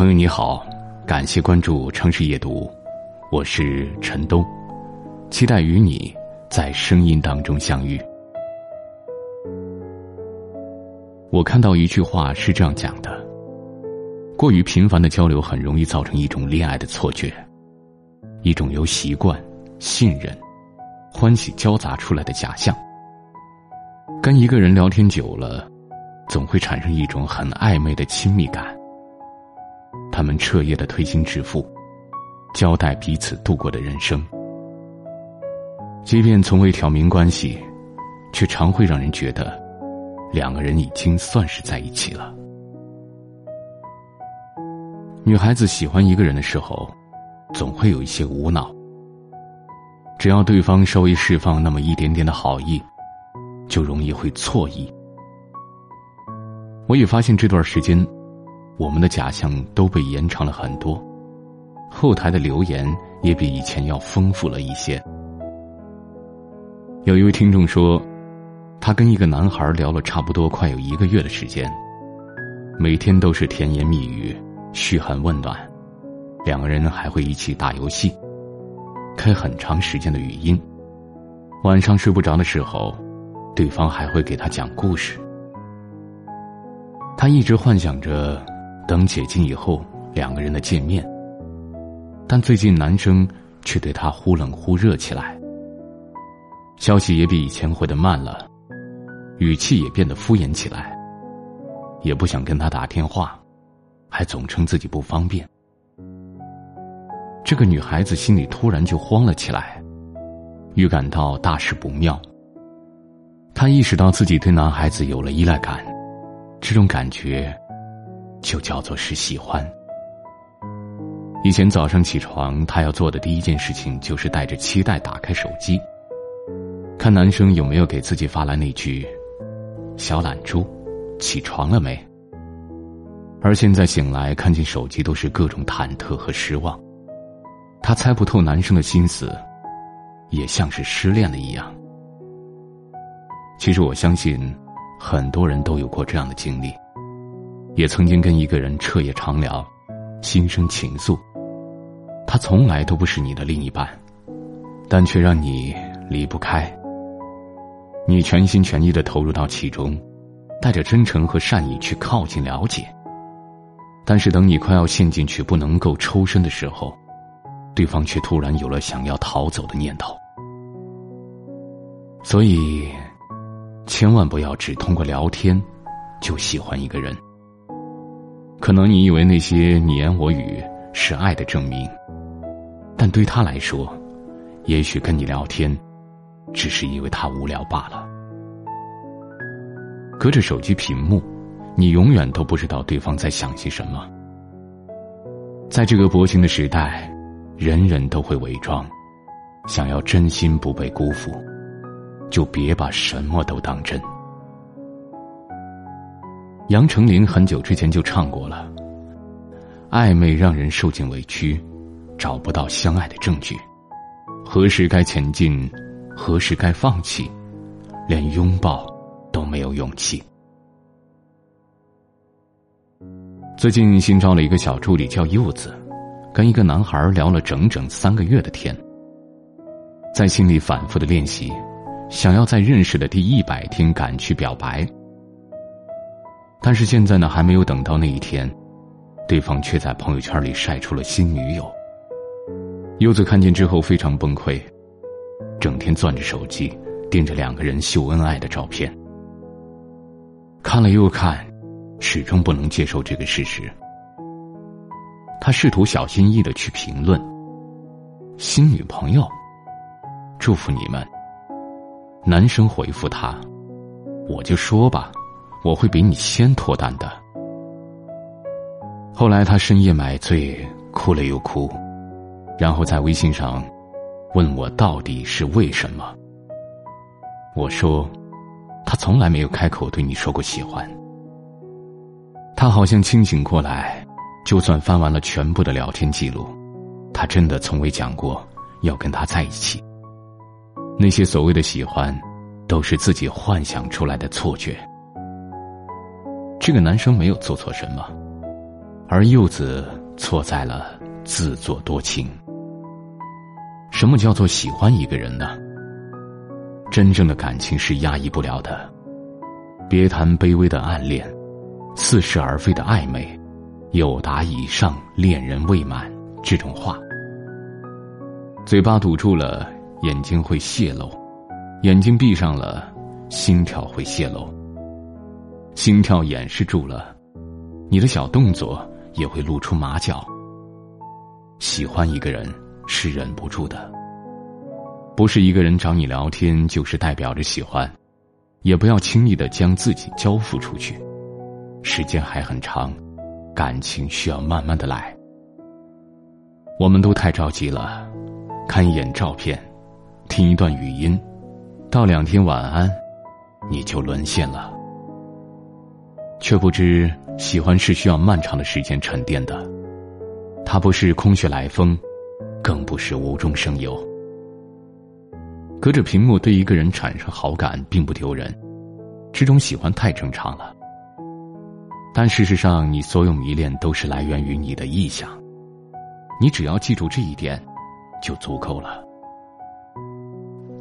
朋友你好，感谢关注城市夜读，我是陈东，期待与你在声音当中相遇。我看到一句话是这样讲的：过于频繁的交流很容易造成一种恋爱的错觉，一种由习惯、信任、欢喜交杂出来的假象。跟一个人聊天久了，总会产生一种很暧昧的亲密感。他们彻夜的推心置腹，交代彼此度过的人生。即便从未挑明关系，却常会让人觉得，两个人已经算是在一起了。女孩子喜欢一个人的时候，总会有一些无脑。只要对方稍微释放那么一点点的好意，就容易会错意。我也发现这段时间。我们的假象都被延长了很多，后台的留言也比以前要丰富了一些。有一位听众说，他跟一个男孩聊了差不多快有一个月的时间，每天都是甜言蜜语、嘘寒问暖，两个人还会一起打游戏，开很长时间的语音。晚上睡不着的时候，对方还会给他讲故事。他一直幻想着。等解禁以后，两个人的见面。但最近男生却对她忽冷忽热起来，消息也比以前回的慢了，语气也变得敷衍起来，也不想跟他打电话，还总称自己不方便。这个女孩子心里突然就慌了起来，预感到大事不妙。她意识到自己对男孩子有了依赖感，这种感觉。就叫做是喜欢。以前早上起床，他要做的第一件事情就是带着期待打开手机，看男生有没有给自己发来那句“小懒猪，起床了没？”而现在醒来，看见手机都是各种忐忑和失望。他猜不透男生的心思，也像是失恋了一样。其实我相信，很多人都有过这样的经历。也曾经跟一个人彻夜长聊，心生情愫。他从来都不是你的另一半，但却让你离不开。你全心全意的投入到其中，带着真诚和善意去靠近了解。但是等你快要陷进去不能够抽身的时候，对方却突然有了想要逃走的念头。所以，千万不要只通过聊天就喜欢一个人。可能你以为那些你言我语是爱的证明，但对他来说，也许跟你聊天，只是因为他无聊罢了。隔着手机屏幕，你永远都不知道对方在想些什么。在这个薄情的时代，人人都会伪装，想要真心不被辜负，就别把什么都当真。杨丞琳很久之前就唱过了。暧昧让人受尽委屈，找不到相爱的证据。何时该前进，何时该放弃，连拥抱都没有勇气。最近新招了一个小助理叫柚子，跟一个男孩聊了整整三个月的天。在心里反复的练习，想要在认识的第一百天赶去表白。但是现在呢，还没有等到那一天，对方却在朋友圈里晒出了新女友。柚子看见之后非常崩溃，整天攥着手机，盯着两个人秀恩爱的照片，看了又看，始终不能接受这个事实。他试图小心翼翼的去评论：“新女朋友，祝福你们。”男生回复他：“我就说吧。”我会比你先脱单的。后来他深夜买醉，哭了又哭，然后在微信上问我到底是为什么。我说，他从来没有开口对你说过喜欢。他好像清醒过来，就算翻完了全部的聊天记录，他真的从未讲过要跟他在一起。那些所谓的喜欢，都是自己幻想出来的错觉。这个男生没有做错什么，而柚子错在了自作多情。什么叫做喜欢一个人呢？真正的感情是压抑不了的。别谈卑微的暗恋，似是而非的暧昧，有达以上恋人未满这种话。嘴巴堵住了，眼睛会泄露；眼睛闭上了，心跳会泄露。心跳掩饰住了，你的小动作也会露出马脚。喜欢一个人是忍不住的，不是一个人找你聊天就是代表着喜欢，也不要轻易的将自己交付出去。时间还很长，感情需要慢慢的来。我们都太着急了，看一眼照片，听一段语音，道两天晚安，你就沦陷了。却不知，喜欢是需要漫长的时间沉淀的，它不是空穴来风，更不是无中生有。隔着屏幕对一个人产生好感并不丢人，这种喜欢太正常了。但事实上，你所有迷恋都是来源于你的臆想，你只要记住这一点，就足够了。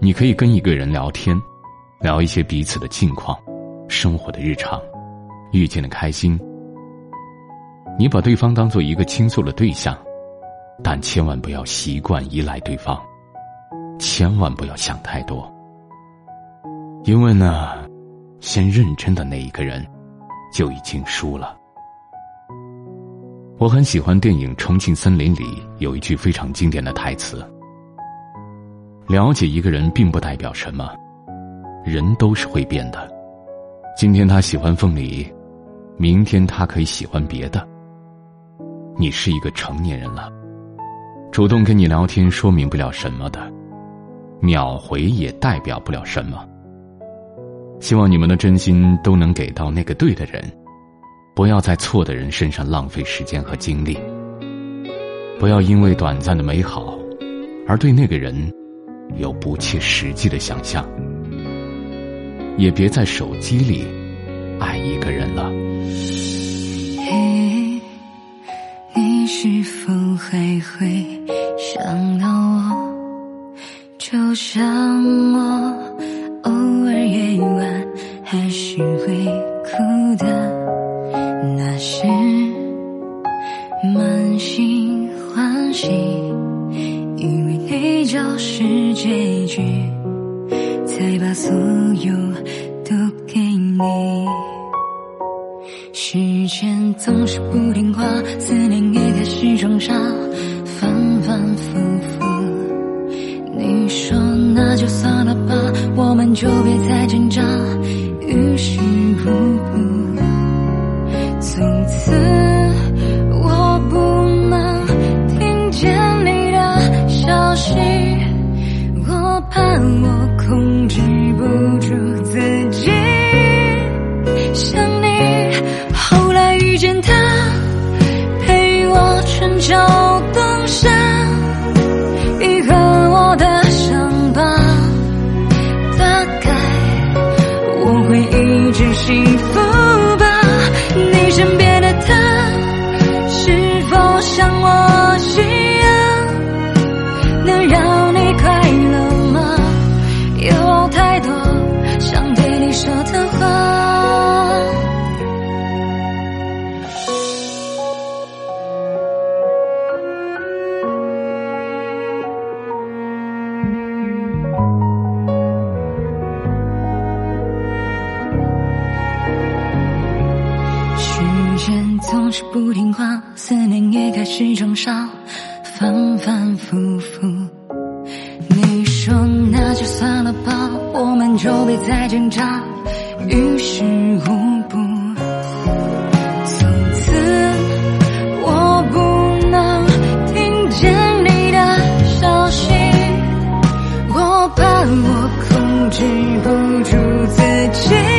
你可以跟一个人聊天，聊一些彼此的近况，生活的日常。遇见的开心，你把对方当做一个倾诉的对象，但千万不要习惯依赖对方，千万不要想太多，因为呢，先认真的那一个人就已经输了。我很喜欢电影《重庆森林》里有一句非常经典的台词：“了解一个人并不代表什么，人都是会变的。今天他喜欢凤梨。”明天他可以喜欢别的。你是一个成年人了，主动跟你聊天说明不了什么的，秒回也代表不了什么。希望你们的真心都能给到那个对的人，不要在错的人身上浪费时间和精力。不要因为短暂的美好，而对那个人有不切实际的想象。也别在手机里爱一个人了。是否还会想到我？就像我偶尔夜晚还是会哭的，那是满心欢喜，以为你就是结局，才把所有都给你。时间总是不听话，思念也开始装傻，反反复复。你说那就算了吧，我们就别再挣扎，于是思念也开始装傻，反反复复。你说那就算了吧，我们就别再挣扎，于事无补。从此我不能听见你的消息，我怕我控制不住自己。